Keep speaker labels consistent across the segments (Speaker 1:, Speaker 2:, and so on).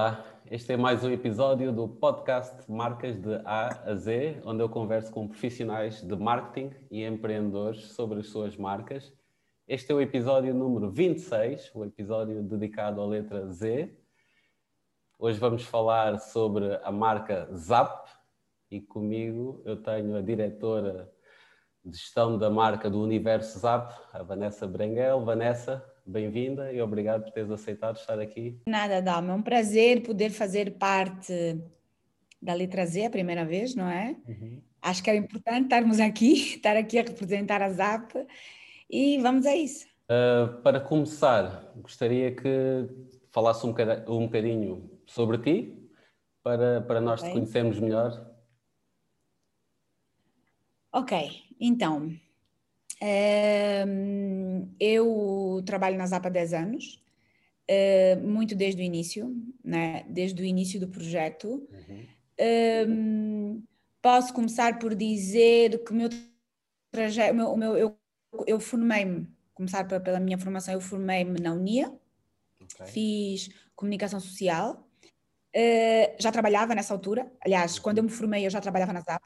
Speaker 1: Olá, este é mais um episódio do podcast Marcas de A a Z, onde eu converso com profissionais de marketing e empreendedores sobre as suas marcas. Este é o episódio número 26, o episódio dedicado à letra Z. Hoje vamos falar sobre a marca Zap e comigo eu tenho a diretora de gestão da marca do Universo Zap, a Vanessa Brenguel. Vanessa, bem-vinda e obrigado por teres aceitado estar aqui.
Speaker 2: Nada, Dalma, é um prazer poder fazer parte da letra Z a primeira vez, não é? Uhum. Acho que era importante estarmos aqui, estar aqui a representar a ZAP e vamos a isso.
Speaker 1: Uh, para começar, gostaria que falasse um bocadinho, um bocadinho sobre ti, para, para nós te conhecermos melhor.
Speaker 2: Ok, então, eu trabalho na ZAP há 10 anos, eh, muito desde o início, né? desde o início do projeto. Uhum. posso começar por dizer que o meu trajeto, o meu, eu, eu formei-me, começar pela minha formação, eu formei-me na Unia, okay. fiz comunicação social, já trabalhava nessa altura, aliás, quando eu me formei eu já trabalhava na ZAP,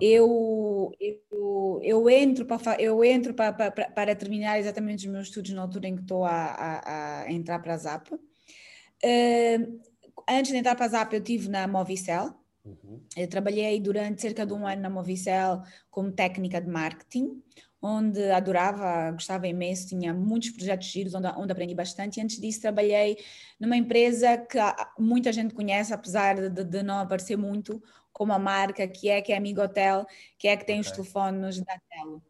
Speaker 2: eu, eu, eu entro, para, eu entro para, para, para terminar exatamente os meus estudos na altura em que estou a, a, a entrar para a ZAP. Uh, antes de entrar para a ZAP, eu estive na Movicel. Uhum. Eu trabalhei durante cerca de um ano na Movicel como técnica de marketing, onde adorava, gostava imenso, tinha muitos projetos giros onde, onde aprendi bastante. E antes disso, trabalhei numa empresa que muita gente conhece, apesar de, de não aparecer muito, como a marca que é, que é Amigo Hotel, que é que tem okay. os telefones da Telo.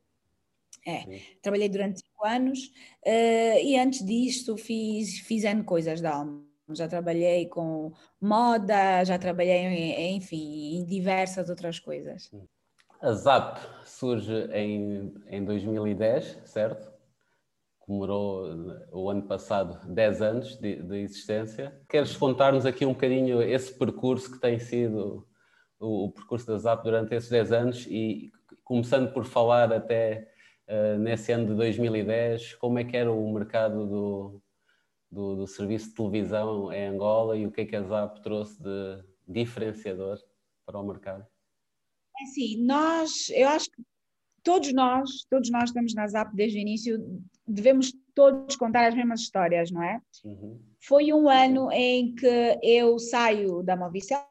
Speaker 2: É, trabalhei durante cinco anos uh, e antes disto fiz, fiz N coisas da alma. Já trabalhei com moda, já trabalhei, em, enfim, em diversas outras coisas.
Speaker 1: A ZAP surge em, em 2010, certo? Comemorou o ano passado 10 anos de, de existência. Queres contar-nos aqui um bocadinho esse percurso que tem sido o, o, percurso da ZAP durante esses 10 anos e começando por falar até uh, nesse ano de 2010, como é que era o mercado do, do, do, serviço de televisão em Angola e o que é que a ZAP trouxe de diferenciador para o mercado?
Speaker 2: É assim, nós, eu acho que todos nós, todos nós estamos na ZAP desde o início, devemos todos contar as mesmas histórias, não é? Uhum. Foi um ano em que eu saio da Movicel,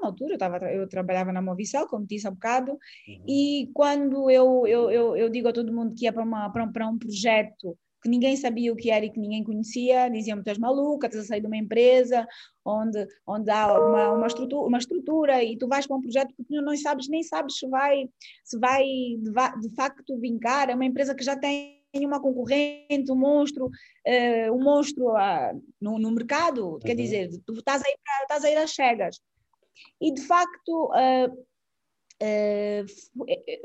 Speaker 2: na altura, eu, tava, eu trabalhava na Movicel, como disse há bocado, uhum. e quando eu, eu, eu, eu, digo a todo mundo que ia para, uma, para, um, para um projeto que ninguém sabia o que era e que ninguém conhecia, diziam-me, tu és maluca, estás a sair de uma empresa onde, onde há uma, uma, estrutura, uma estrutura e tu vais para um projeto que tu não sabes, nem sabes se vai, se vai de, de facto vincar, é uma empresa que já tem uma concorrente, um monstro, uh, um monstro uh, no, no mercado, uhum. quer dizer, tu estás a, ir, estás a ir às cegas. E de facto uh, uh,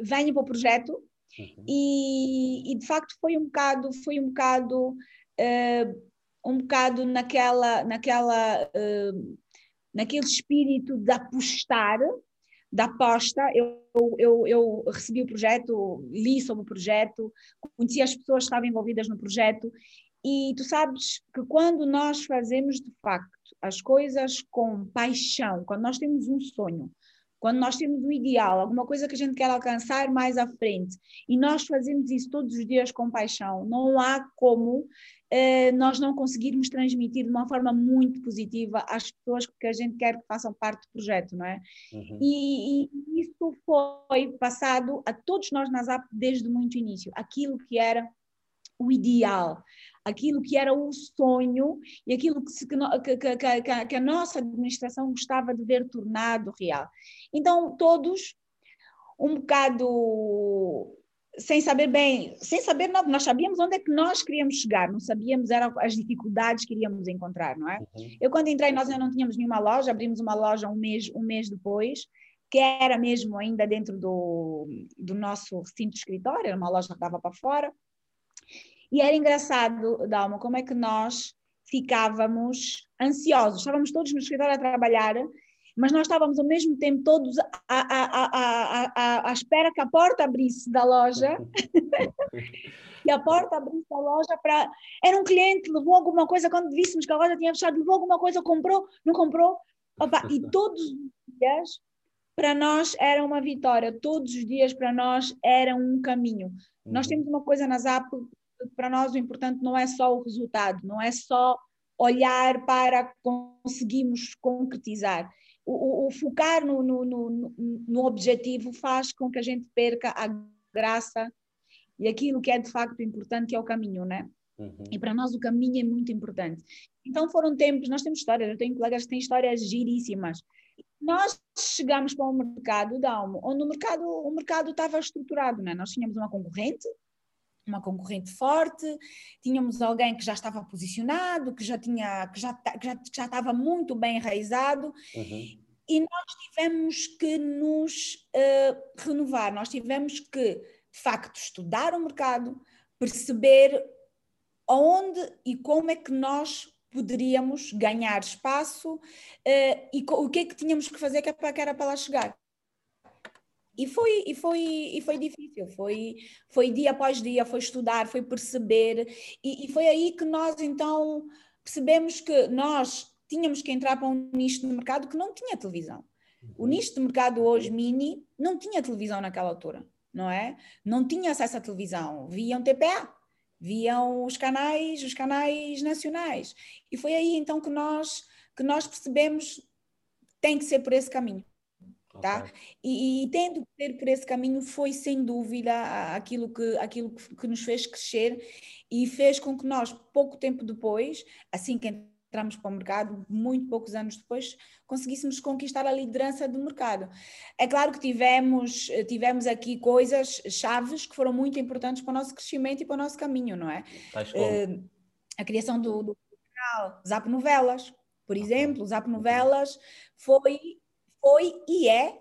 Speaker 2: venho para o projeto uhum. e, e, de facto foi um bocado, foi um bocado, uh, um bocado naquela, naquela, naquele espírito de apostar, da aposta, eu, eu, eu recebi o projeto, li sobre o projeto, conheci as pessoas que estavam envolvidas no projeto e tu sabes que quando nós fazemos de facto as coisas com paixão, quando nós temos um sonho, quando nós temos um ideal, alguma coisa que a gente quer alcançar mais à frente, e nós fazemos isso todos os dias com paixão, não há como eh, nós não conseguirmos transmitir de uma forma muito positiva às pessoas que a gente quer que façam parte do projeto, não é? Uhum. E, e, isso foi passado a todos nós na ZAP desde muito início, aquilo que era o ideal, aquilo que era o sonho e aquilo que, se, que, que, que, que a nossa administração gostava de ver tornado real. Então, todos um bocado sem saber bem, sem saber não, nós sabíamos onde é que nós queríamos chegar, não sabíamos eram as dificuldades que iríamos encontrar, não é? Uhum. Eu quando entrei nós ainda não tínhamos nenhuma loja, abrimos uma loja um mês, um mês depois, que era mesmo ainda dentro do, do nosso recinto de escritório, era uma loja que dava para fora, e era engraçado, Dalma, como é que nós ficávamos ansiosos. Estávamos todos no escritório a trabalhar, mas nós estávamos ao mesmo tempo todos à, à, à, à, à espera que a porta abrisse da loja e a porta abriu a loja para. Era um cliente, levou alguma coisa, quando víssemos que a loja tinha fechado, levou alguma coisa, comprou, não comprou. Opa, e todos os dias, para nós, era uma vitória, todos os dias, para nós, era um caminho. Uhum. Nós temos uma coisa na ZAP, para nós o importante não é só o resultado, não é só olhar para conseguirmos concretizar. O, o, o focar no, no, no, no objetivo faz com que a gente perca a graça e aquilo que é de facto importante, é o caminho, né? Uhum. E para nós o caminho é muito importante. Então foram tempos, nós temos histórias, eu tenho colegas que têm histórias giríssimas. Nós chegamos para um mercado, Dalmo, onde o mercado, o mercado estava estruturado, né? Nós tínhamos uma concorrente, uma concorrente forte, tínhamos alguém que já estava posicionado, que já tinha, que já, que já, que já estava muito bem enraizado, uhum. e nós tivemos que nos uh, renovar, nós tivemos que de facto, estudar o mercado, perceber onde e como é que nós poderíamos ganhar espaço uh, e o que é que tínhamos que fazer que era para lá chegar. E foi, e foi, e foi difícil, foi, foi dia após dia, foi estudar, foi perceber, e, e foi aí que nós então percebemos que nós tínhamos que entrar para um nicho de mercado que não tinha televisão. O uhum. nicho de mercado hoje mini não tinha televisão naquela altura não é? Não tinha acesso à televisão, viam TPA, viam os canais, os canais nacionais. E foi aí então que nós que nós percebemos tem que ser por esse caminho. Tá? Okay. E, e, tendo que ser por esse caminho foi sem dúvida aquilo, que, aquilo que, nos fez crescer e fez com que nós, pouco tempo depois, assim que entramos para o mercado, muito poucos anos depois, conseguíssemos conquistar a liderança do mercado. É claro que tivemos, tivemos aqui coisas chaves que foram muito importantes para o nosso crescimento e para o nosso caminho, não é? Uh, a criação do, do canal Zap Novelas, por exemplo, Zap Novelas foi, foi e é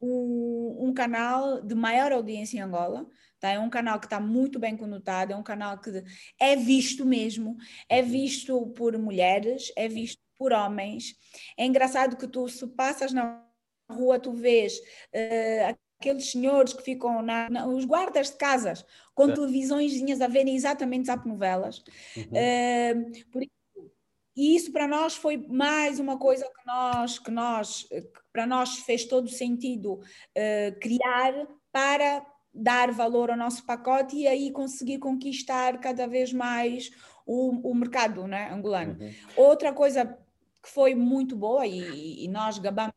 Speaker 2: um, um canal de maior audiência em Angola, Tá? É um canal que está muito bem conotado, é um canal que é visto mesmo, é uhum. visto por mulheres, é visto por homens. É engraçado que tu, se passas na rua, tu vês uh, aqueles senhores que ficam na, na, os guardas de casas com é. televisões a verem exatamente as novelas. Uhum. Uh, por e isso para nós foi mais uma coisa que nós, que nós, que para nós fez todo sentido uh, criar para dar valor ao nosso pacote e aí conseguir conquistar cada vez mais o, o mercado né, angolano. Uhum. Outra coisa que foi muito boa e, e nós gabamos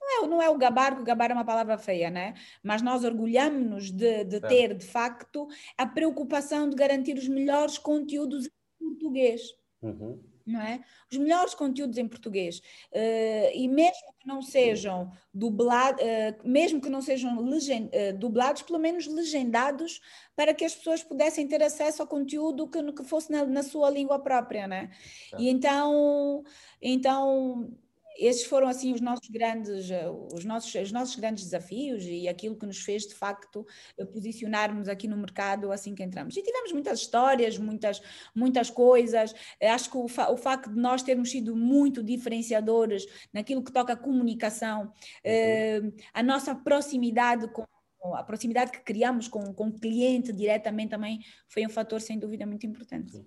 Speaker 2: não é, não é o gabar, porque gabar é uma palavra feia, né? Mas nós orgulhamos-nos de, de ter, de facto, a preocupação de garantir os melhores conteúdos em português. Uhum não é? Os melhores conteúdos em português. Uh, e mesmo que não sejam dublados, uh, mesmo que não sejam legend, uh, dublados, pelo menos legendados, para que as pessoas pudessem ter acesso ao conteúdo que, que fosse na, na sua língua própria, né? E então, então esses foram assim os nossos grandes eh, os nossos os nossos grandes desafios e aquilo que nos fez de facto posicionarmos aqui no mercado assim que entramos e tivemos muitas histórias muitas muitas coisas acho que o, fa o facto de nós termos sido muito diferenciadores naquilo que toca a comunicação uhum. eh, a nossa proximidade com a proximidade que criamos com, com o cliente diretamente também foi um fator sem dúvida muito importante.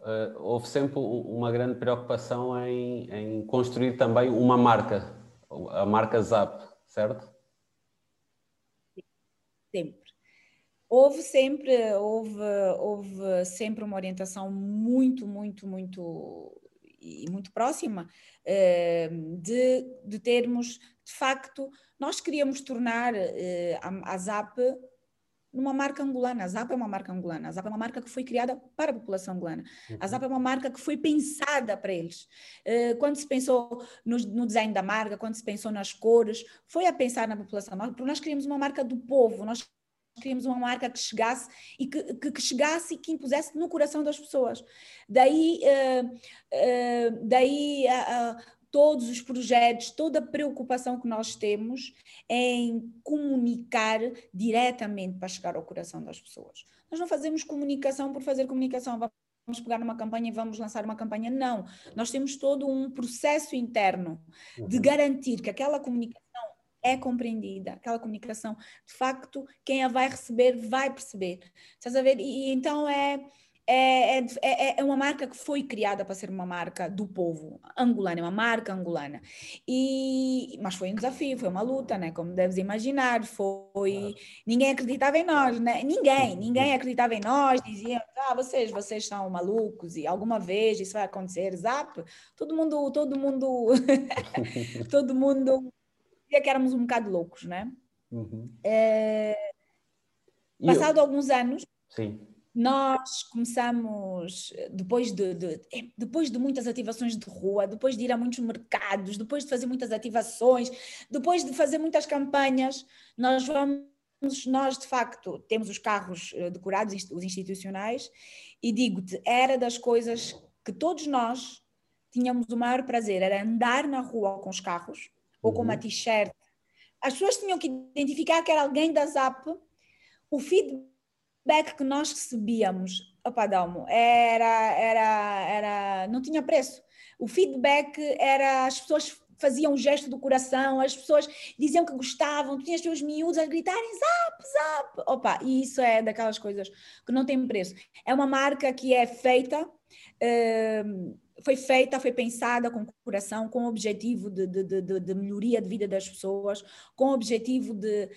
Speaker 1: Uh, houve sempre uma grande preocupação em, em, construir também uma marca, a marca Zap, certo?
Speaker 2: Sempre. Houve sempre, houve, houve sempre uma orientação muito, muito, muito e muito próxima uh, de, de termos, de facto, nós queríamos tornar a, a ZAP numa marca angolana. A ZAP é uma marca angolana. A ZAP é uma marca que foi criada para a população angolana. A uhum. ZAP é uma marca que foi pensada para eles. Uh, quando se pensou no, no, design da marca, quando se pensou nas cores, foi a pensar na população. porque nós queríamos uma marca do povo. Nós queríamos uma marca que chegasse e que, que, que, chegasse e que impusesse no coração das pessoas. Daí, uh, uh, daí uh, todos os projetos, toda a preocupação que nós temos em comunicar diretamente para chegar ao coração das pessoas. Nós não fazemos comunicação por fazer comunicação, vamos pegar numa campanha e vamos lançar uma campanha, não. Nós temos todo um processo interno de uhum. garantir que aquela comunicação é compreendida, aquela comunicação, de facto, quem a vai receber vai perceber. Estás a ver? E então é é, é, é, é, uma marca que foi criada para ser uma marca do povo angolano, é uma marca angolana. E, mas foi um desafio, foi uma luta, né? como deves imaginar. Foi Ninguém acreditava em nós, né? ninguém, ninguém acreditava em nós. Diziam, ah, vocês, vocês são malucos e alguma vez isso vai acontecer. Zap, todo mundo, todo mundo, todo mundo dizia que éramos um bocado loucos, né? Uhum. É... Passado eu... alguns anos.
Speaker 1: Sim
Speaker 2: nós começamos, depois de, de, é, depois de muitas ativações de rua, depois de ir a muitos mercados, depois de fazer muitas ativações, depois de fazer muitas campanhas, nós vamos, nós de facto temos os carros eh, decorados, os institucionais, e digo-te, era das coisas que todos nós tínhamos o maior prazer, era andar na rua com os carros, ou com uma uhum. t-shirt. As pessoas tinham que identificar que era alguém da ZAP, o feedback feedback que nós recebíamos, opa, Dalmo, era, era, era, não tinha preço. O feedback era, as pessoas faziam um gesto do coração, as pessoas diziam que gostavam, tu tinhas os miúdos a gritarem zap, zap, opa, e isso é daquelas coisas que não tem preço. É uma marca que é feita, uh, foi feita, foi pensada com coração, com o objetivo de, de, de, de melhoria de vida das pessoas, com o objetivo de,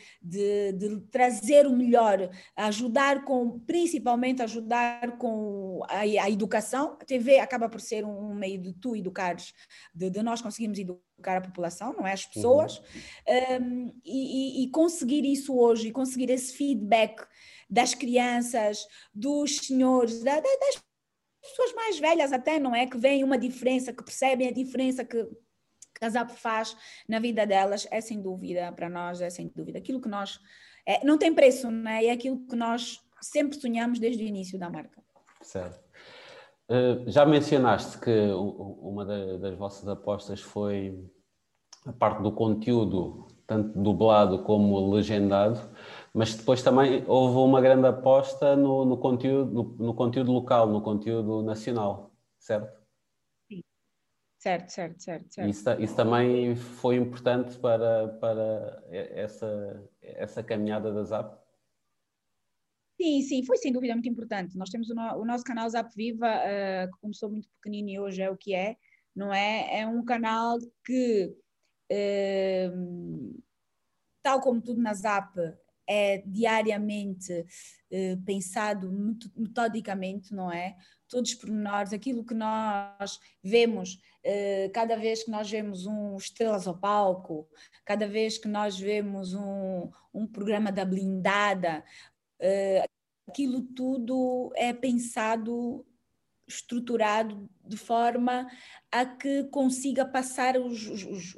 Speaker 2: trazer o melhor, ajudar com, principalmente ajudar com a, a, educação. A TV acaba por ser um meio de tu educares, de, nós conseguirmos educar a população, não é? As pessoas, uhum. um, e, e, conseguir isso hoje, conseguir esse feedback das crianças, dos senhores, da, das pessoas mais velhas até, não é? Que veem uma diferença, que percebem a diferença que, ZAP faz na vida delas, é sem dúvida, para nós, é sem dúvida. Aquilo que nós. É, não tem preço, não é? Aquilo que nós sempre sonhamos desde o início da marca.
Speaker 1: Certo. Uh, já mencionaste que uma das vossas apostas foi a parte do conteúdo, tanto dublado como legendado. Mas depois também houve uma grande aposta no, no conteúdo, no, no, conteúdo local, no conteúdo nacional, certo?
Speaker 2: Sim, certo, certo, certo. certo.
Speaker 1: Isso, isso também foi importante para, para essa, essa caminhada da ZAP?
Speaker 2: Sim, sim, foi sem dúvida muito importante. Nós temos o, no, o nosso canal Zap Viva, uh, que começou muito pequenino e hoje é o que é, não é? É um canal que, uh, tal como tudo na Zap, é diariamente eh, pensado metodicamente, não é? Todos os pormenores, aquilo que nós vemos, eh, cada vez que nós vemos um Estrelas ao Palco, cada vez que nós vemos um, um programa da blindada, eh, aquilo tudo é pensado estruturado de forma a que consiga passar os, os, os,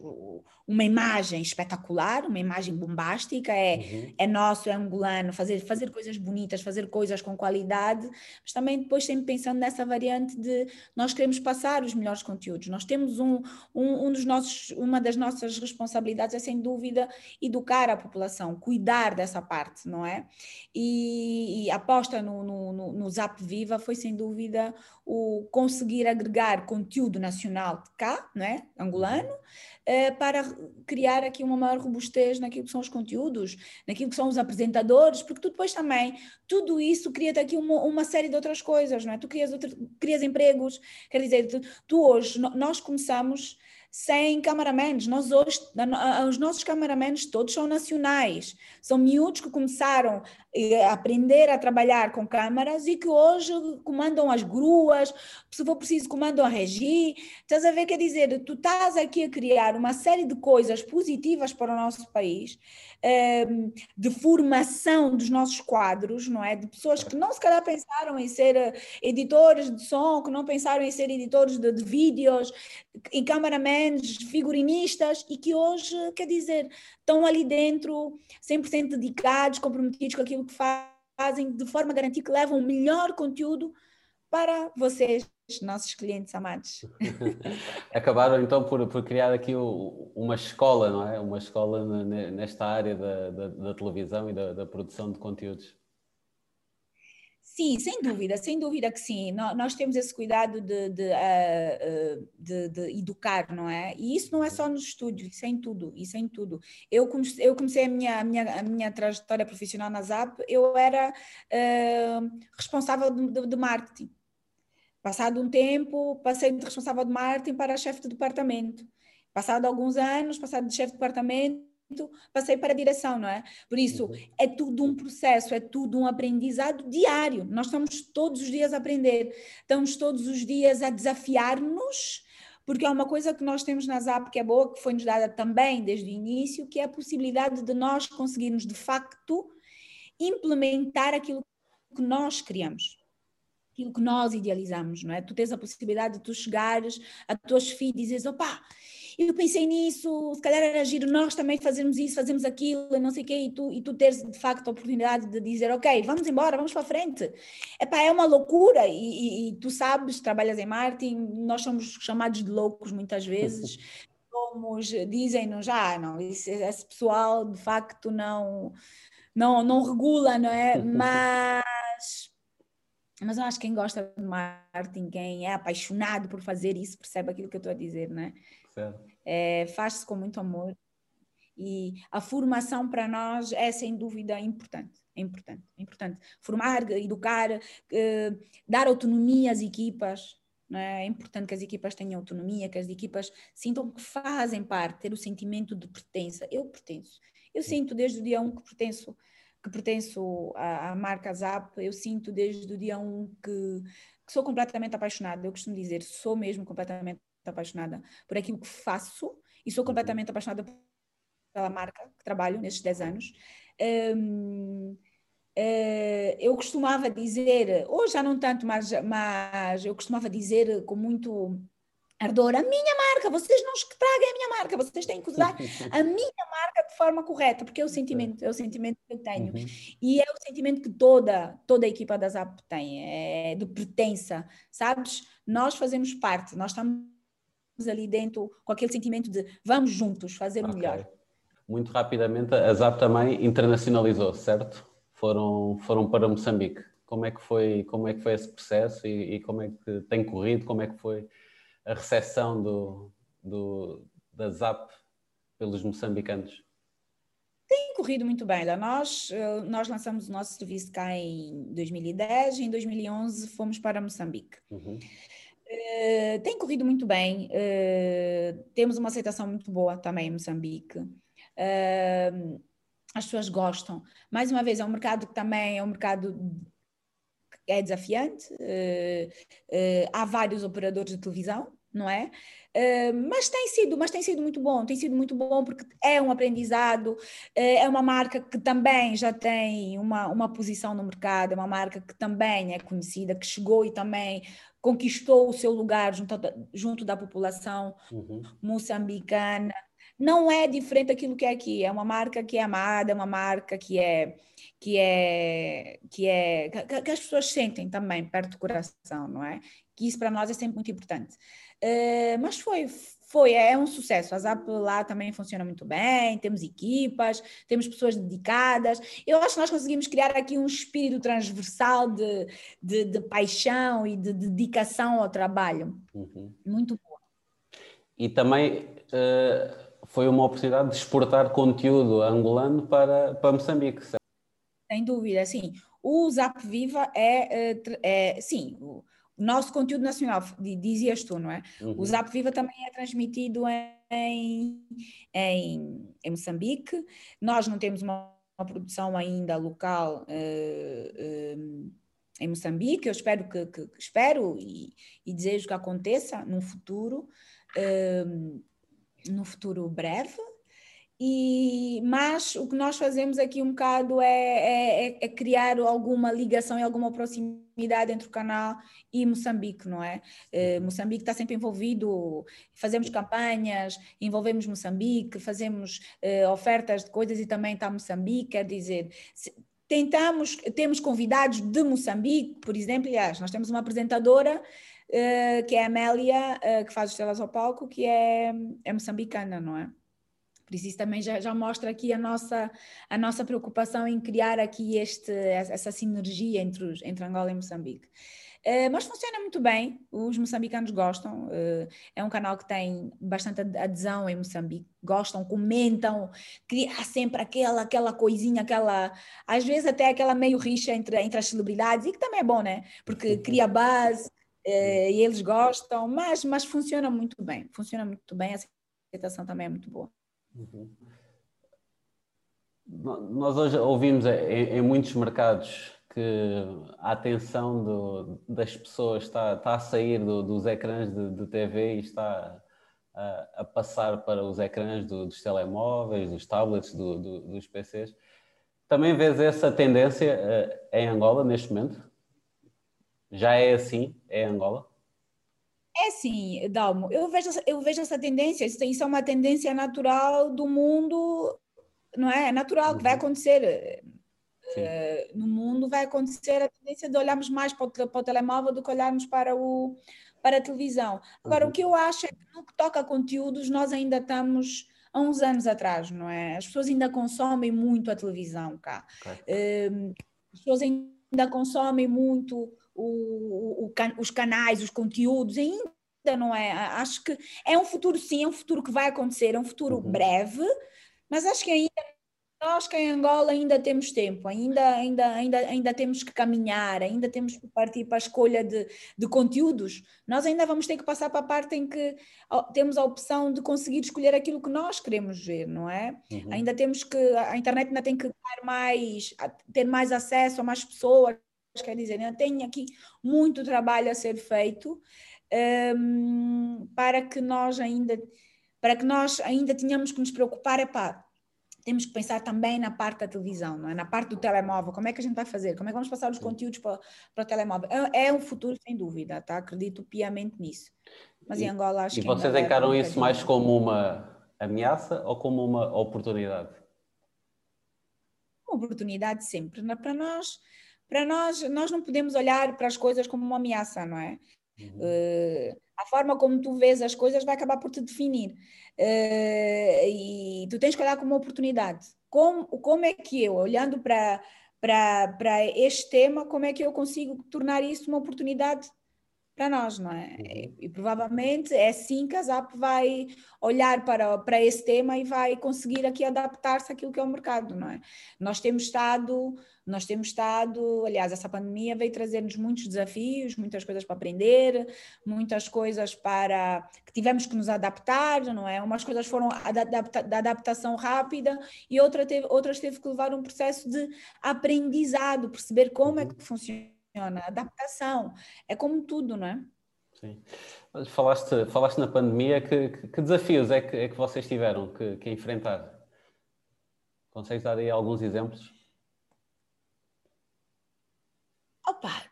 Speaker 2: uma imagem espetacular, uma imagem bombástica, é, uhum. é nosso, é angolano, fazer, fazer coisas bonitas, fazer coisas com qualidade, mas também depois sempre pensando nessa variante de nós queremos passar os melhores conteúdos. Nós temos um, um, um dos nossos, uma das nossas responsabilidades é sem dúvida educar a população, cuidar dessa parte, não é? E, e a aposta no, no, no, no Zap Viva foi sem dúvida o conseguir agregar conteúdo nacional de cá, não é? angolano, uh, para criar aqui uma maior robustez naquilo que são os conteúdos, naquilo que são os apresentadores, porque tu depois também, tudo isso cria-te aqui uma, uma, série de outras coisas, não é? Tu crias, outra, crias empregos, quer dizer, tu, tu hoje, nós começamos sem cameramans. Nós hoje, os nossos cameramans todos são nacionais. São miúdos que começaram eh, a aprender a trabalhar com câmaras e que hoje comandam as gruas, se for preciso comandam a regi. Estás a ver, quer dizer, tu estás aqui a criar uma série de coisas positivas para o nosso país, ehm, de formação dos nossos quadros, não é? De pessoas que não se calhar pensaram em ser eh, editores de som, que não pensaram em ser editores de, de vídeos, em cameramentos, figurinistas, e que hoje, quer dizer, estão ali dentro 100% dedicados, comprometidos com aquilo que fazem, de forma a garantir que levam o melhor conteúdo para vocês, nossos clientes amados.
Speaker 1: Acabaram então por, por criar aqui o, uma escola, não é? Uma escola nesta área da, da, da televisão e da, da produção de conteúdos.
Speaker 2: Sim, sem dúvida, sem dúvida que sim. Nós temos esse cuidado de, de, eh, eh, de, de, educar, não é? E isso não é só nos estúdios, isso é em tudo, isso é em tudo. Eu comecei, eu comecei a, minha, a, minha, a minha trajetória profissional na ZAP, eu era uh, responsável de, marketing. Passado um tempo, passei de responsável de marketing para chefe de departamento. Passado alguns anos, passado de chefe de departamento, passei para a direção, não é? Por isso, uhum. é tudo um processo, é tudo um aprendizado diário. Nós estamos todos os dias a aprender, estamos todos os dias a desafiar-nos, porque é uma coisa que nós temos na ZAP que é boa, que foi-nos dada também desde o início, que é a possibilidade de nós conseguirmos, de facto, implementar aquilo que nós criamos aquilo que nós idealizamos, não é? Tu tens a possibilidade de tu chegares a tuas filhas e dizeres, opá, eu pensei nisso, se calhar era giro nós também fazermos isso, fazemos aquilo, não sei o quê, e tu, e tu teres de facto a oportunidade de dizer, ok, vamos embora, vamos para a frente. Epá, é uma loucura, e, e, e tu sabes, trabalhas em marketing, nós somos chamados de loucos muitas vezes, somos, dizem-nos, ah, não, esse, esse pessoal de facto não, não, não regula, não é? Mas mas eu acho que quem gosta de marketing, quem é apaixonado por fazer isso, percebe aquilo que eu estou a dizer, né? É, Faz-se com muito amor. E a formação para nós é sem dúvida importante. É importante, é importante. Formar, educar, eh, dar autonomia às equipas. É? é importante que as equipas tenham autonomia, que as equipas sintam que fazem parte, ter o sentimento de pertença. Eu pertenço. Eu sinto desde o dia 1 que pertenço que pertenço à, à, marca Zap, eu sinto desde o dia 1 que, que sou completamente apaixonada. Eu costumo dizer, sou mesmo completamente apaixonada por aquilo que faço e sou uhum. completamente apaixonada pela marca que trabalho nestes 10 anos. Um, uh, eh, eu costumava dizer, hoje já não tanto, mas, mas eu costumava dizer com muito ardor, a minha marca, vocês não estraguem a minha marca, vocês têm que usar a minha marca de forma correta, porque é o sentimento, é o sentimento que eu tenho. Uhum. E é o sentimento que toda, toda a equipa da ZAP tem, é de pertença, sabes? Nós fazemos parte, nós estamos ali dentro com aquele sentimento de vamos juntos fazer okay. melhor.
Speaker 1: Muito rapidamente, a ZAP também internacionalizou, certo? Foram, foram para Moçambique. Como é que foi, como é que foi esse processo e, e como é que tem corrido? Como é que foi a recepção do, do, da ZAP pelos moçambicanos?
Speaker 2: Tem corrido muito bem. Nós, eh, nós lançamos o nosso serviço cá em 2010 e em 2011 fomos para Moçambique. Uhum. Uh, tem corrido muito bem, uh, temos uma aceitação muito boa também em Moçambique. Uh, as pessoas gostam. Mais uma vez, é um mercado que também é um mercado é desafiante. há vários operadores de televisão, não é? Uh, mas tem sido, mas tem sido muito bom, tem sido muito bom porque é um aprendizado, uh, é uma marca que também já tem uma, uma posição no mercado, é uma marca que também é conhecida, que chegou e também conquistou o seu lugar junto, junto da população uhum. moçambicana. Não é diferente daquilo que é aqui, é uma marca que é amada, é uma marca que é que é que é que, que as pessoas sentem também perto do coração, não é? Que isso para nós é sempre muito importante. Uh, mas foi, foi, é um sucesso. A Zap lá também funciona muito bem, temos equipas, temos pessoas dedicadas. Eu acho que nós conseguimos criar aqui um espírito transversal de, de, de paixão e de dedicação ao trabalho. Uhum. Muito bom.
Speaker 1: E também uh, foi uma oportunidade de exportar conteúdo angolano para, para Moçambique?
Speaker 2: Sem dúvida, sim. O Zap Viva é, é, é sim, o nosso conteúdo nacional, dizias tu, não é? Uhum. O Zap Viva também é transmitido em, em, em Moçambique. Nós não temos uma, uma produção ainda local uh, uh, em Moçambique. Eu espero que, que, espero e, e, desejo que aconteça num futuro, uh, no futuro breve. E, mas o que nós fazemos aqui um bocado é, é, é, criar alguma ligação e alguma proximidade entre o canal e Moçambique, não é? Uh, Moçambique está sempre envolvido, fazemos campanhas, envolvemos Moçambique, fazemos uh, ofertas de coisas e também está Moçambique, quer dizer, se, tentamos, temos convidados de Moçambique, por exemplo, aliás, nós temos uma apresentadora uh, que é a Amélia, que faz os telas ao palco, que é, é moçambicana, não é? Por isso, isso também já, já mostra aqui a nossa, a nossa preocupação em criar aqui este, essa sinergia entre, os, entre Angola e Moçambique. Uh, mas funciona muito bem, os moçambicanos gostam. Uh, é um canal que tem bastante adesão em Moçambique, gostam, comentam, cria sempre aquela, aquela coisinha, aquela, às vezes até aquela meio rixa entre, entre as celebridades, e que também é bom, né? Porque cria base uh, e eles gostam, mas, mas funciona muito bem, funciona muito bem, a aceitação também é muito boa. Uhum.
Speaker 1: Nós hoje ouvimos em, em, muitos mercados que a atenção do, das pessoas está, está a sair do, dos ecrãs de, de, TV e está a, a, passar para os ecrãs do, dos telemóveis, dos tablets, dos PCs. Também vês essa tendência uh, em Angola neste momento? Já é assim? É Angola?
Speaker 2: É sim, Dalmo, eu vejo, eu vejo essa tendência, isso é uma tendência natural do mundo, não é? É natural que vai uhum. acontecer. Uh, no mundo vai acontecer a tendência de olharmos mais para o, para o telemóvel do que olharmos para, o, para a televisão. Agora, uhum. o que eu acho é que no que toca a conteúdos, nós ainda estamos há uns anos atrás, não é? As pessoas ainda consomem muito a televisão cá. Okay. Uh, as pessoas ainda consomem muito o, o, os canais, os conteúdos, ainda não é. Acho que é um futuro, sim, é um futuro que vai acontecer, é um futuro uhum. breve, mas acho que ainda nós que em Angola ainda temos tempo, ainda, ainda, ainda, ainda temos que caminhar, ainda temos que partir para a escolha de, de conteúdos. Nós ainda vamos ter que passar para a parte em que temos a opção de conseguir escolher aquilo que nós queremos ver, não é? Uhum. Ainda temos que, a internet ainda tem que ter mais, ter mais acesso a mais pessoas, quer dizer, ainda tem aqui muito trabalho a ser feito um, para que nós ainda para que nós ainda tenhamos que nos preocupar, é pá, temos que pensar também na parte da televisão, é? na parte do telemóvel, como é que a gente vai fazer, como é que vamos passar os conteúdos para, para o telemóvel. É, é um futuro, sem dúvida, tá? acredito piamente nisso. Mas em Angola acho
Speaker 1: e que. E vocês encaram isso mais como uma ameaça ou como uma oportunidade?
Speaker 2: Uma oportunidade sempre. Para nós, para nós, nós não podemos olhar para as coisas como uma ameaça, não é? Uhum. Uh, a forma como tu vês as coisas vai acabar por te definir. Uh, e tu tens que olhar como uma oportunidade. Como, como é que eu, olhando para, para, para este tema, como é que eu consigo tornar isso uma oportunidade para nós, não é? Uhum. E, provavelmente é assim que a ZAP vai olhar para, para esse tema e vai conseguir aqui adaptar-se àquilo que é o mercado, não é? Nós temos estado, nós temos estado, aliás, essa pandemia veio trazer-nos muitos desafios, muitas coisas para aprender, muitas coisas para que tivemos que nos adaptar, não é? Umas coisas foram da adaptação rápida e outra teve, outras teve que levar um processo de aprendizado, perceber como é uhum. que funciona adaptação, é como tudo, não é?
Speaker 1: Sim. Falaste, falaste na pandemia, que, que desafios é que, é que vocês tiveram que, que enfrentar? Consegues dar aí alguns exemplos?
Speaker 2: Opa,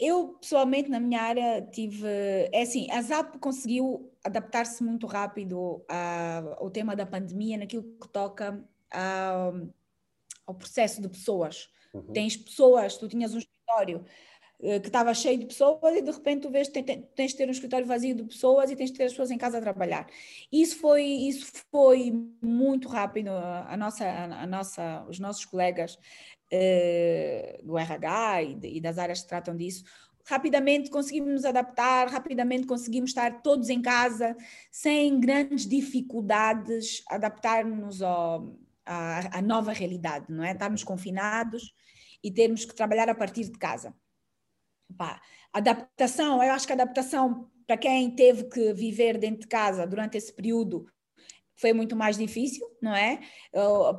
Speaker 2: eu pessoalmente na minha área tive, é assim, a ZAP conseguiu adaptar-se muito rápido ao tema da pandemia naquilo que toca ao processo de pessoas. Uhum. Tens pessoas, tu tinhas um escritório uh, que estava cheio de pessoas e de repente tu vês que tens de ter um escritório vazio de pessoas e tens de ter as pessoas em casa a trabalhar. Isso foi, isso foi muito rápido. A nossa, a, nossa, os nossos colegas uh, do RH e, das áreas que tratam disso rapidamente conseguimos nos adaptar, rapidamente conseguimos estar todos em casa, sem grandes dificuldades, adaptar-nos à nova realidade, não é? Estarmos confinados e termos que trabalhar a partir de casa. Adaptação, eu acho que adaptação para quem teve que viver dentro de casa durante esse período foi muito mais difícil, não é?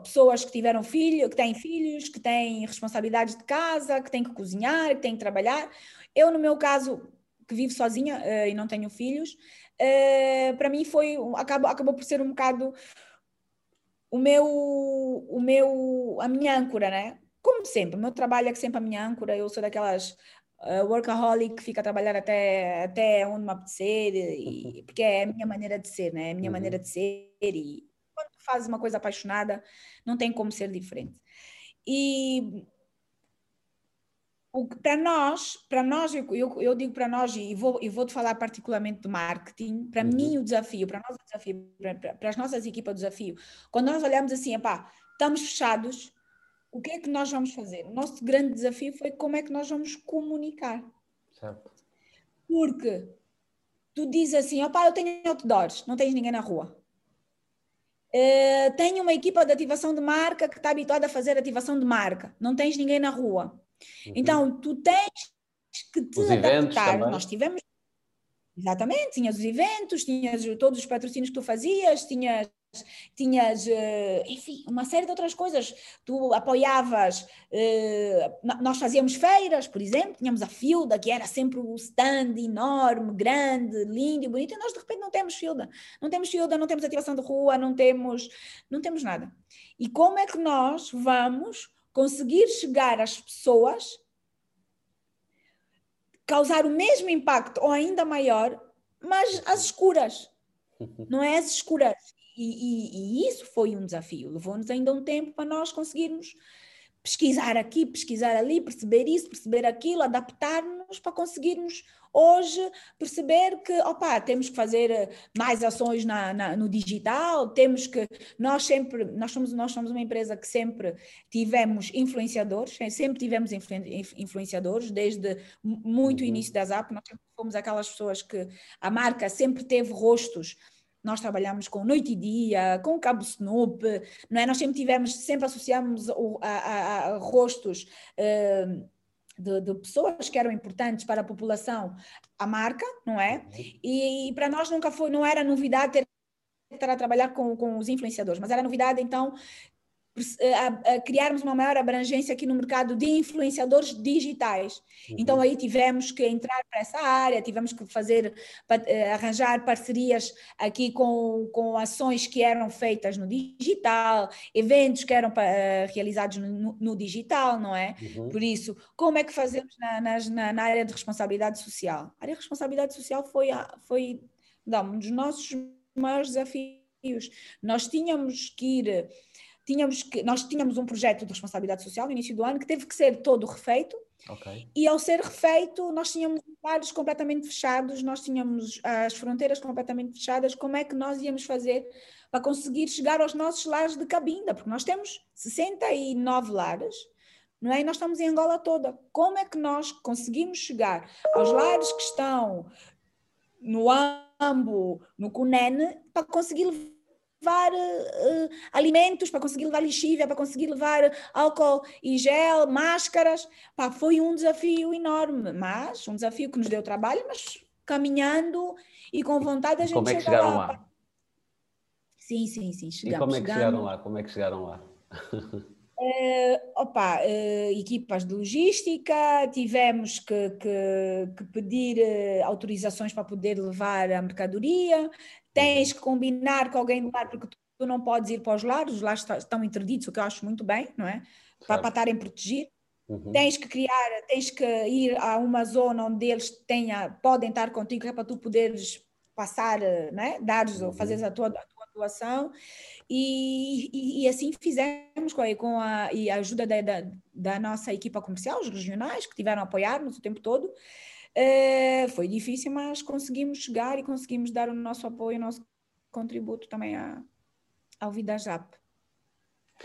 Speaker 2: Pessoas que tiveram filhos, que têm filhos, que têm responsabilidades de casa, que têm que cozinhar, que têm que trabalhar. Eu, no meu caso, que vivo sozinha uh, e não tenho filhos, uh, para mim foi acabou, acabou por ser um bocado o meu, o meu, a minha âncora, né? como sempre, o meu trabalho é sempre a minha âncora, eu sou daquelas uh, workaholic que fica a trabalhar até, até onde me apetecer, e, porque é a minha maneira de ser, né? É a minha uhum. maneira de ser e quando fazes uma coisa apaixonada, não tem como ser diferente. E para nós, para nós eu, eu, digo para nós, e vou, eu vou te falar particularmente do marketing, para uhum. mim o desafio, para nós o desafio, para, para, para as nossas equipas o desafio, quando nós olhamos assim, epá, estamos fechados, o que é que nós vamos fazer? O nosso grande desafio foi como é que nós vamos comunicar. Certo. Porque tu dizes assim, opá, eu tenho outdoors, não tens ninguém na rua. Uh, tenho uma equipa de ativação de marca que está habituada a fazer ativação de marca, não tens ninguém na rua. Uhum. Então, tu tens que te os adaptar. Nós tivemos. Exatamente, tinhas os eventos, tinhas todos os patrocínios que tu fazias, tinhas tinhas, eh, enfim, uma série de outras coisas. Tu apoiavas, eh, nós fazíamos feiras, por exemplo, tínhamos a Filda, que era sempre o stand enorme, grande, lindo e bonito, e nós de repente não temos Filda. Não temos Filda, não temos ativação de rua, não temos, não temos nada. E como é que nós vamos conseguir chegar às pessoas, causar o mesmo impacto ou ainda maior, mas às escuras? Não é às escuras. E, e, e isso foi um desafio. Levou-nos ainda um tempo para nós conseguirmos pesquisar aqui, pesquisar ali, perceber isso, perceber aquilo, adaptar-nos para conseguirmos hoje perceber que, opa, temos que fazer eh, mais ações na, na, no digital, temos que, nós sempre, nós somos, nós somos uma empresa que sempre tivemos influenciadores, sempre tivemos influenciadores, desde muito uhum. início da ZAP, nós fomos aquelas pessoas que a marca sempre teve rostos nós trabalhamos com Noite e Dia, com Cabo Snoop, não é? Nós sempre tivemos, sempre associamos a, a, a rostos uh, de, de, pessoas que eram importantes para a população à marca, não é? Uhum. E, e para nós nunca foi, não era novidade ter estar a trabalhar com, com os influenciadores, mas era novidade então a, a, criarmos uma maior abrangência aqui no mercado de influenciadores digitais. Uhum. Então aí tivemos que entrar para essa área, tivemos que fazer, eh, arranjar parcerias aqui com, com ações que eram feitas no digital, eventos que eram uh, realizados no, no, digital, não é? Uhum. Por isso, como é que fazemos na, na, na, área de responsabilidade social? A área de responsabilidade social foi, foi não, um dos nossos maiores desafios. Nós tínhamos que ir tínhamos que, nós tínhamos um projeto de responsabilidade social no início do ano que teve que ser todo refeito. Okay. E ao ser refeito, nós tínhamos bares completamente fechados, nós tínhamos as fronteiras completamente fechadas. Como é que nós íamos fazer para conseguir chegar aos nossos lares de cabinda? Porque nós temos 69 lares, não é? E nós estamos em Angola toda. Como é que nós conseguimos chegar aos lares que estão no Ambo, no Cunene, para conseguir levar uh, alimentos, para conseguir levar lixívia, para conseguir levar álcool e gel, máscaras. Pá, foi um desafio enorme, mas um desafio que nos deu trabalho, mas caminhando e com vontade a gente
Speaker 1: Como é que chegaram lá? lá?
Speaker 2: Sim, sim, sim.
Speaker 1: Chegamos, e como é que chegaram lá? Como é que chegaram lá?
Speaker 2: Uh, opa, uh, equipas de logística, tivemos que, que, que pedir uh, autorizações para poder levar a mercadoria, tens que combinar com alguém do lar, porque tu não podes ir para os lares, os lares estão interditos, o que eu acho muito bem, não é? Para, para estarem protegidos. Uhum. Tens que criar, tens que ir a uma zona onde eles tenha, podem estar contigo, é para tu poderes passar, né? dares uhum. ou fazeres a tua, a tua doação. E, e, e, assim fizemos com a, com a, e a ajuda da, da, da, nossa equipa comercial, os regionais, que tiveram a apoiar-nos o tempo todo. Uh, foi difícil, mas conseguimos chegar e conseguimos dar o nosso apoio, o nosso contributo também à, ao Vida Jap.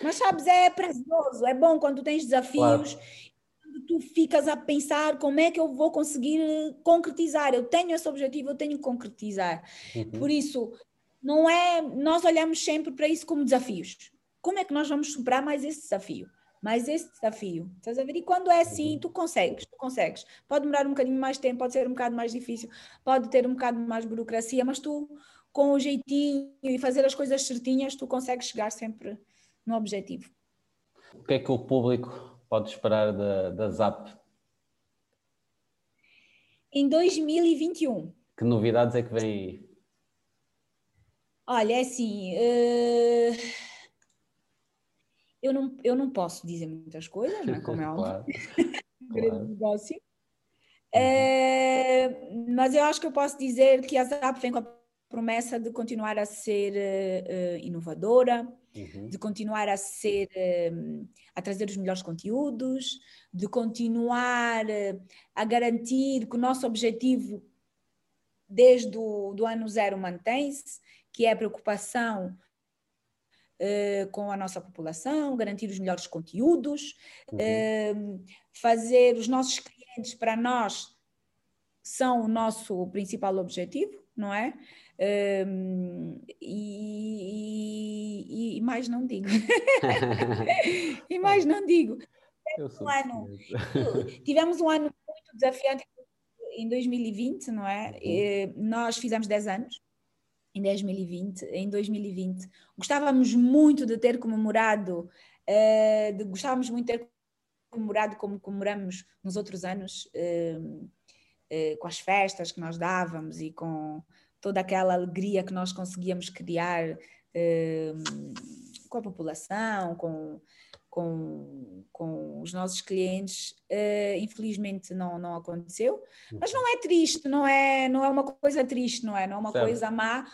Speaker 2: Mas sabes, é precioso, é bom quando tens desafios claro. tu ficas a pensar como é que eu vou conseguir concretizar. Eu tenho esse objetivo, eu tenho que concretizar. Uhum. Por isso, não é, nós olhamos sempre para isso como desafios. Como é que nós vamos superar mais esse desafio? Mais esse desafio. Estás a ver? E quando é assim, uhum. tu consegues, tu consegues. Pode demorar um bocadinho mais tempo, pode ser um bocado mais difícil, pode ter um bocado mais burocracia, mas tu, com o jeitinho e fazer as coisas certinhas, tu consegues chegar sempre no objetivo.
Speaker 1: O que é que o público pode esperar da, da ZAP?
Speaker 2: Em 2021.
Speaker 1: Que novidades é que vem aí?
Speaker 2: Olha, é assim. Uh eu não, eu não posso dizer muitas coisas, não é? como é óbvio. claro. negócio. Uhum. É, mas eu acho que eu posso dizer que a ZAP vem com a promessa de continuar a ser uh, inovadora, uhum. de continuar a ser uh, a trazer os melhores conteúdos, de continuar uh, a garantir que o nosso objetivo desde o do ano zero mantém-se, que é a preocupação com a nossa população, garantir os melhores conteúdos, uhum. fazer os nossos clientes para nós são o nosso principal objetivo, não é? Um, e, e, e, mais não digo. e mais não digo. Tivemos um, ano, tivemos um ano muito desafiante em 2020, não é? Uhum. E, nós fizemos 10 anos em 2020. Em 2020 gostávamos muito de ter comemorado, uh, de, gostávamos muito de ter comemorado como comemoramos nos outros anos. Uh, eh, com as festas que nós dávamos e com toda aquela alegria que nós conseguíamos criar com a população, com, com, com os nossos clientes, uh, infelizmente não, não aconteceu. Mas não é triste, não é, não é uma coisa triste, não é? Não é uma certo. coisa má.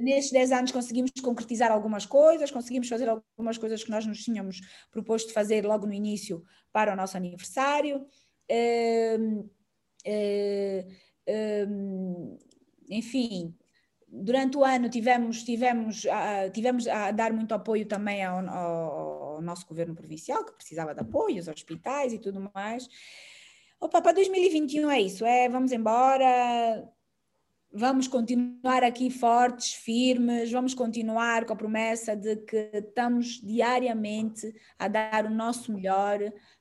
Speaker 2: Nestes 10 anos conseguimos concretizar algumas coisas, conseguimos fazer algumas coisas que nós nos tínhamos proposto fazer logo no início para o nosso aniversário. Uh, Uh, enfim, durante o ano tivemos, tivemos, tivemos a dar muito apoio também ao, ao, ao, nosso governo provincial, que precisava de apoio, os hospitais e tudo mais. Opa, para 2021 é isso, é vamos embora, vamos continuar aqui fortes, firmes, vamos continuar com a promessa de que estamos diariamente a dar o nosso melhor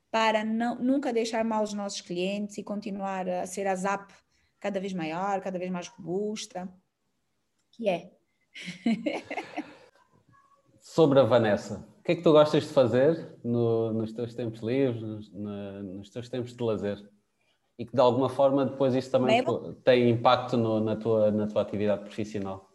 Speaker 2: para não, nunca deixar mal os nossos clientes e continuar a ser a ZAP cada vez maior, cada vez mais robusta, que é.
Speaker 1: Sobre a Vanessa, o que é que tu gostas de fazer no, nos teus tempos livres, nos, na, nos teus tempos de lazer? E que de alguma forma depois isso também tem impacto no, na, tua, na tua atividade profissional?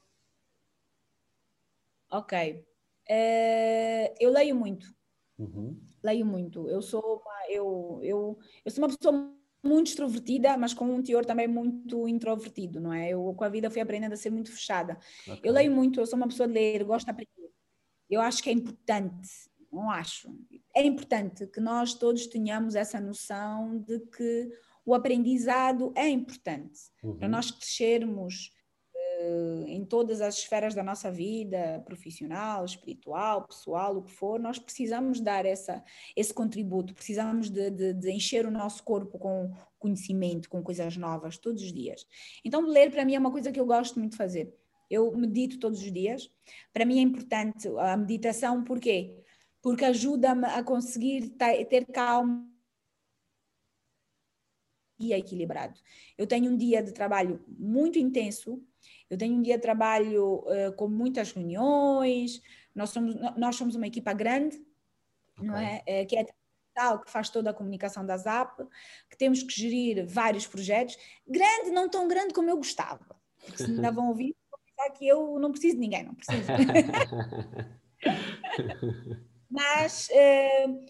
Speaker 2: Ok. Uh, eu leio muito. Uhum. Leio muito. Eu sou uma, eu, eu, eu sou uma pessoa muito extrovertida, mas com um teor também muito introvertido, não é? Eu com a vida fui aprendendo a ser muito fechada. Okay. Eu leio muito, eu sou uma pessoa de ler, gosto de aprender. Eu acho que é importante, não acho, é importante que nós todos tenhamos essa noção de que o aprendizado é importante uhum. para nós crescermos eh, em todas as esferas da nossa vida, profissional, espiritual, pessoal, o que for, nós precisamos dar essa, esse contributo, precisamos de, de, de encher o nosso corpo com conhecimento, com coisas novas, todos os dias. Então, ler para mim é uma coisa que eu gosto muito de fazer. Eu medito todos os dias. Para mim é importante a meditação, porquê? Porque ajuda-me a conseguir ter calma e equilibrado. Eu tenho um dia de trabalho muito intenso, eu tenho um dia de trabalho uh, com muitas reuniões, nós somos, nós somos uma equipa grande, okay. não é? é que é tal, que faz toda a comunicação da ZAP, que temos que gerir vários projetos, grande, não tão grande como eu gostava, porque se me davam ouvir, pensar que eu não preciso de ninguém, não preciso. Mas uh,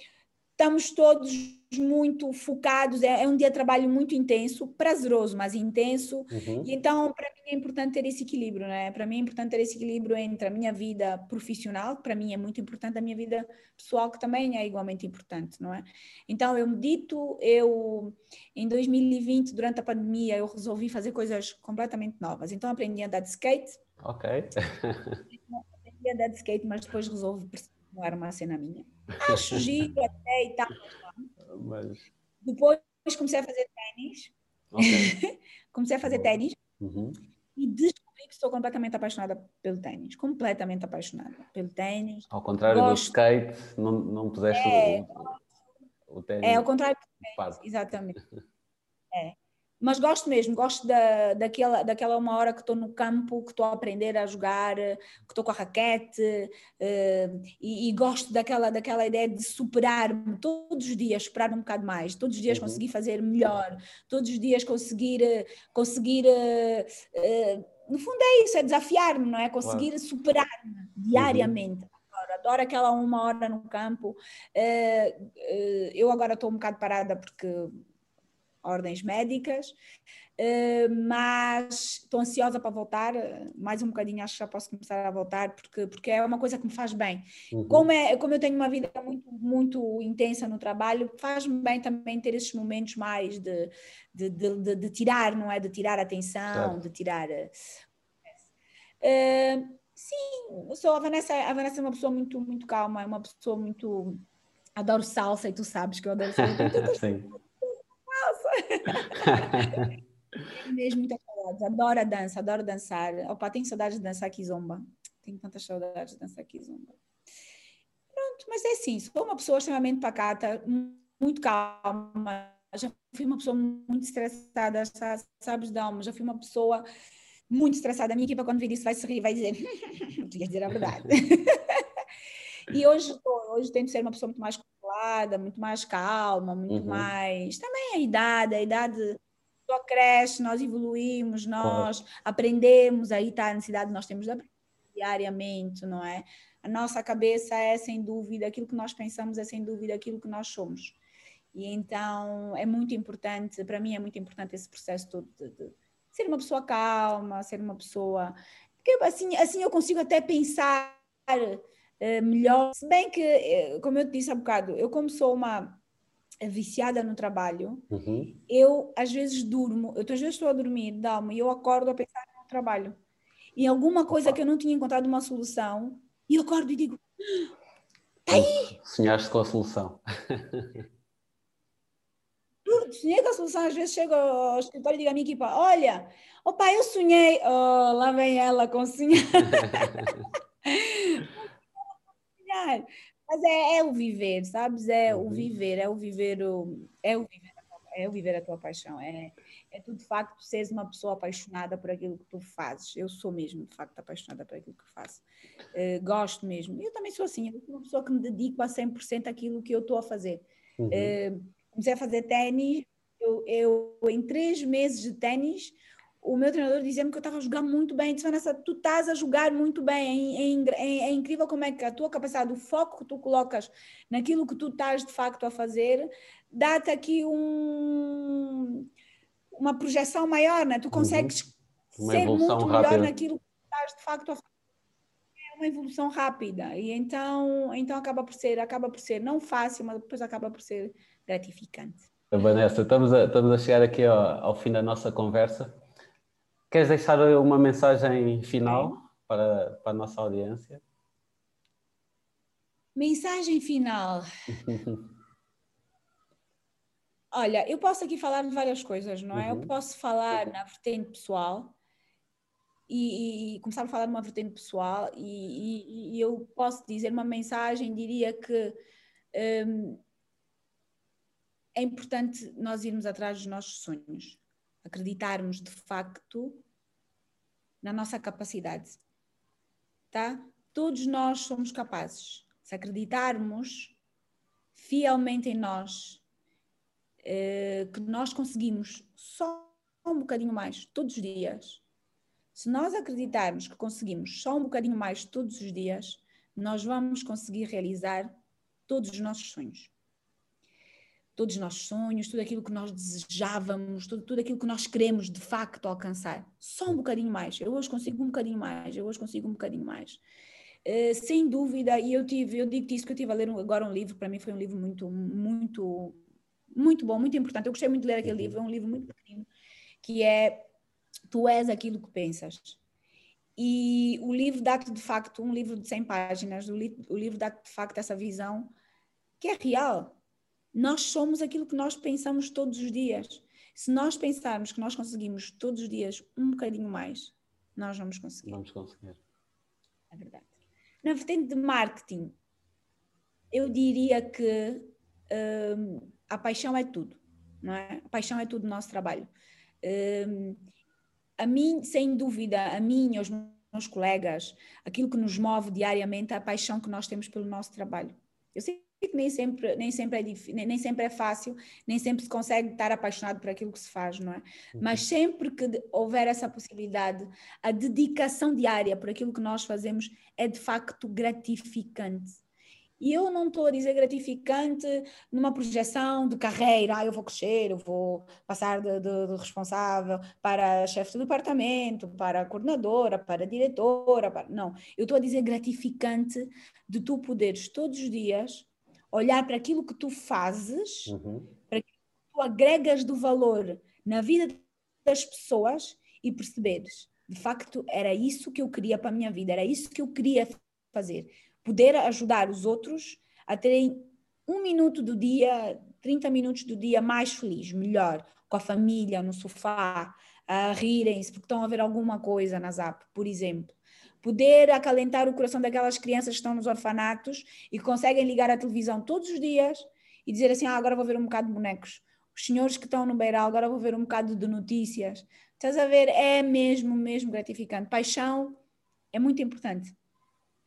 Speaker 2: estamos todos muito focados, é, é, um dia de trabalho muito intenso, prazeroso, mas intenso. Uhum. E então, para mim é importante ter esse equilíbrio, né? Para mim é importante ter esse equilíbrio entre a minha vida profissional, que para mim é muito importante, a minha vida pessoal, que também é igualmente importante, não é? Então, eu medito, eu em 2020, durante a pandemia, eu resolvi fazer coisas completamente novas. Então, aprendi a andar de skate.
Speaker 1: Ok.
Speaker 2: aprendi a andar de skate, mas depois resolvi não era uma cena minha. Acho giro até e tal. Mas... Depois comecei a fazer ténis. Okay. comecei a fazer ténis. Uhum. E descobri que estou completamente apaixonada pelo ténis. Completamente apaixonada pelo ténis.
Speaker 1: Ao contrário Gosto... do skate, não, não puseste é, o, o ténis.
Speaker 2: É, ao contrário do skate, exatamente. É mas gosto mesmo, gosto da, daquela, daquela uma hora que estou no campo, que estou a aprender a jogar, que estou com a raquete, uh, e, e, gosto daquela, daquela ideia de superar-me todos os dias, superar um bocado mais, todos os dias uhum. conseguir fazer melhor, todos os dias conseguir, conseguir uh, uh, no fundo é isso, é desafiar-me, não é? Conseguir claro. superar-me diariamente. Uhum adoro aquela uma hora no campo. eu agora estou um bocado parada porque ordens médicas, uh, mas estou ansiosa para voltar, mais um bocadinho acho que já posso começar a voltar, porque, porque é uma coisa que me faz bem. Uhum. Como, é, como eu tenho uma vida muito, muito intensa no trabalho, faz-me bem também ter esses momentos mais de, de, de, de, de tirar, não é? De tirar atenção, claro. de tirar... Uh, sim, sou a Vanessa, a Vanessa é uma pessoa muito, muito calma, é uma pessoa muito adoro salsa e tu sabes que eu adoro salsa. Sim. Mesmo muitas saudades. Adoro a dança, adoro dançar. Opa, tenho saudades de dançar zomba. Tenho tantas saudades de dançar zomba. Pronto, mas é assim, sou uma pessoa extremamente pacata, muito calma. Já fui uma pessoa muito estressada, sabes, Dalma? Já fui uma pessoa muito estressada. A minha equipa, quando vir isso, vai sorrir, vai dizer: ias dizer a verdade. e hoje, hoje tento ser uma pessoa muito mais muito mais calma, muito uhum. mais. Também a idade, a idade só cresce, nós evoluímos, nós claro. aprendemos, aí está a necessidade nós temos de aprender diariamente, não é? A nossa cabeça é sem dúvida, aquilo que nós pensamos é sem dúvida aquilo que nós somos. E então é muito importante, para mim é muito importante esse processo todo de, de ser uma pessoa calma, ser uma pessoa. Porque assim, assim eu consigo até pensar uh, melhor. Se bem que, uh, como eu te disse há bocado, eu como sou uma viciada no trabalho, uhum. eu às vezes durmo, eu às vezes estou a dormir, dá-me, e eu acordo a pensar no trabalho. Em alguma coisa que eu não tinha encontrado uma solução, e eu acordo e digo, tá aí!
Speaker 1: Sonhaste com a solução.
Speaker 2: sonhei com a solução, às vezes chego ao escritório e digo à minha equipa, olha, opa, eu sonhei, oh, lá vem ela com sonhar. Mas é, é, o viver, sabes? É uhum. o viver, é o viver, o, é o viver, é o viver a tua paixão. É, é tu de facto seres uma pessoa apaixonada por aquilo que tu fazes. Eu sou mesmo de facto apaixonada por aquilo que faço. Uh, gosto mesmo. Eu também sou assim, eu sou uma pessoa que me dedico a 100% àquilo que eu estou a fazer. Uhum. Uh, comecei a fazer ténis, eu, eu em três meses de ténis o meu treinador dizia-me que eu estava a jogar muito bem. Disse, Vanessa, tu estás a jogar muito bem. É, é, é, incrível como é que a tua capacidade, o foco que tu colocas naquilo que tu estás de facto a fazer, dá-te aqui um, uma projeção maior, né? Tu consegues uhum. ser muito rápida. melhor naquilo que estás de facto a fazer. É uma evolução rápida. E então, então acaba por ser, acaba por ser não fácil, mas depois acaba por ser gratificante.
Speaker 1: Vanessa, estamos a, estamos a chegar aqui ao, ao fim da nossa conversa. Queres deixar uma mensagem final para, para a nossa audiência?
Speaker 2: Mensagem final. Olha, eu posso aqui falar de várias coisas, não é? Uhum. Eu posso falar na vertente pessoal e, e, começar a falar numa vertente pessoal e, e, e, eu posso dizer uma mensagem, diria que um, é importante nós irmos atrás dos nossos sonhos acreditarmos de facto na nossa capacidade. Tá? Todos nós somos capazes. Se acreditarmos fielmente em nós, eh, que nós conseguimos só um bocadinho mais todos os dias. Se nós acreditarmos que conseguimos só um bocadinho mais todos os dias, nós vamos conseguir realizar todos os nossos sonhos todos os nossos sonhos, tudo aquilo que nós desejávamos, tudo, tudo aquilo que nós queremos de facto alcançar. Só um bocadinho mais. Eu hoje consigo um bocadinho mais, eu hoje consigo um bocadinho mais. Uh, sem dúvida, e eu tive, eu digo isso que eu tive a ler agora um livro, para mim foi um livro muito, muito, muito bom, muito importante. Eu gostei muito de ler aquele uhum. livro, é um livro muito pequeno, que é Tu és aquilo que pensas. E o livro dá-te de facto, um livro de 100 páginas, o, li o livro dá-te de facto essa visão que é real, nós somos aquilo que nós pensamos todos os dias. Se nós pensarmos que nós conseguimos todos os dias um bocadinho mais, nós vamos conseguir.
Speaker 1: Vamos conseguir.
Speaker 2: É verdade. Na vertente de marketing, eu diria que um, a paixão é tudo, não é? A paixão é tudo no nosso trabalho. Um, a mim, sem dúvida, a mim e aos meus colegas, aquilo que nos move diariamente é a paixão que nós temos pelo nosso trabalho. Eu sei que nem sempre, nem sempre, é nem, nem sempre é fácil, nem sempre se consegue estar apaixonado por aquilo que se faz, não é? Uhum. Mas sempre que houver essa possibilidade, a dedicação diária por aquilo que nós fazemos é de facto gratificante. E eu não estou a dizer gratificante numa projeção de carreira, ah, eu vou crescer, eu vou passar de, de, de responsável para chefe de departamento, para coordenadora, para diretora. Para... Não, eu estou a dizer gratificante de tu poderes todos os dias olhar para aquilo que tu fazes, uhum. para que tu agregas do valor na vida das pessoas e perceberes, de facto, era isso que eu queria para a minha vida, era isso que eu queria fazer poder ajudar os outros a terem um minuto do dia, 30 minutos do dia mais feliz, melhor, com a família, no sofá, a rirem-se porque estão a ver alguma coisa na Zap, por exemplo. Poder acalentar o coração daquelas crianças que estão nos orfanatos e conseguem ligar a televisão todos os dias e dizer assim: ah, agora vou ver um bocado de bonecos. Os senhores que estão no Beiral, agora vou ver um bocado de notícias. Estás a ver? É mesmo, mesmo gratificante. Paixão é muito importante.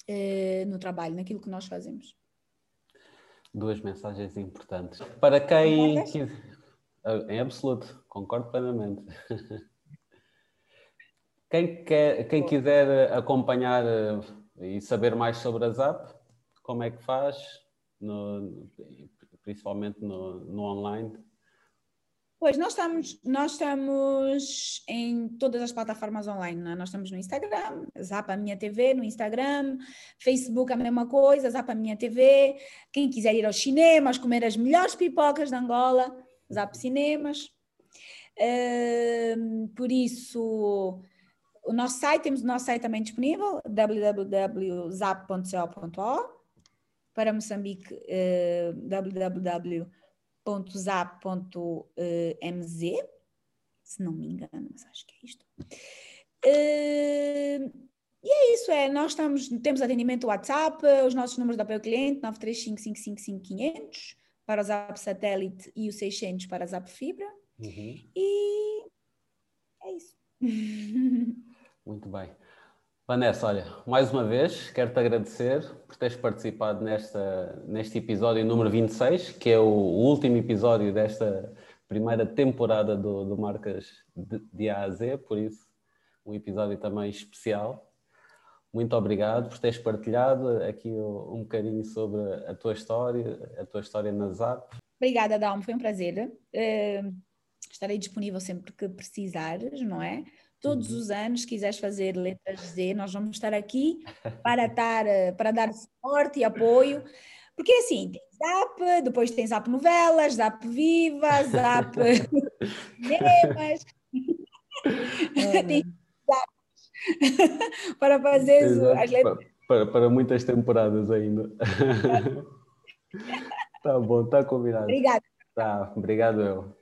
Speaker 2: Eh, no trabalho, naquilo que nós fazemos.
Speaker 1: Duas mensagens importantes. Para quem. Em absoluto, concordo plenamente. Quem, quer, quem quiser acompanhar eh, e saber mais sobre a ZAP, como é que faz? No, principalmente no, no online?
Speaker 2: Pois, nós estamos, nós estamos em todas as plataformas online, é? nós estamos no Instagram, Zapa Minha TV, no Instagram, Facebook a mesma coisa, Zapa Minha TV, quem quiser ir aos cinemas, comer as melhores pipocas de Angola, Zap Cinemas, uh, por isso, o nosso site, temos o nosso site também disponível, www.zap.co.o, para Moçambique, uh, www www.zap.mz, se não me engano, mas acho que é isto. Uh, e é isso, é, nós estamos, temos atendimento WhatsApp, os nossos números de apoio ao cliente, 935555500 para o Zap Satélite e o 600 para a Zap Fibra. Uhum. E é isso.
Speaker 1: Muito bem. Vanessa, olha, mais uma vez quero-te agradecer por teres participado nesta, neste episódio número 26, que é o último episódio desta primeira temporada do, do Marcas de, de A a Z, por isso um episódio também especial. Muito obrigado por teres partilhado aqui um bocadinho sobre a tua história, a tua história na ZAP.
Speaker 2: Obrigada, Dalmo, foi um prazer. Uh, estarei disponível sempre que precisares, não é? Todos uhum. os anos, se quiseres fazer letras Z, nós vamos estar aqui para, estar, eh, para dar suporte e apoio. Porque assim, tem Zap, depois tem Zap Novelas, Zap Viva, Zap Cinemas, tem Zap para fazer Exato. as letras.
Speaker 1: Para, para muitas temporadas ainda. tá bom, tá combinado.
Speaker 2: Obrigada.
Speaker 1: Tá, obrigado eu.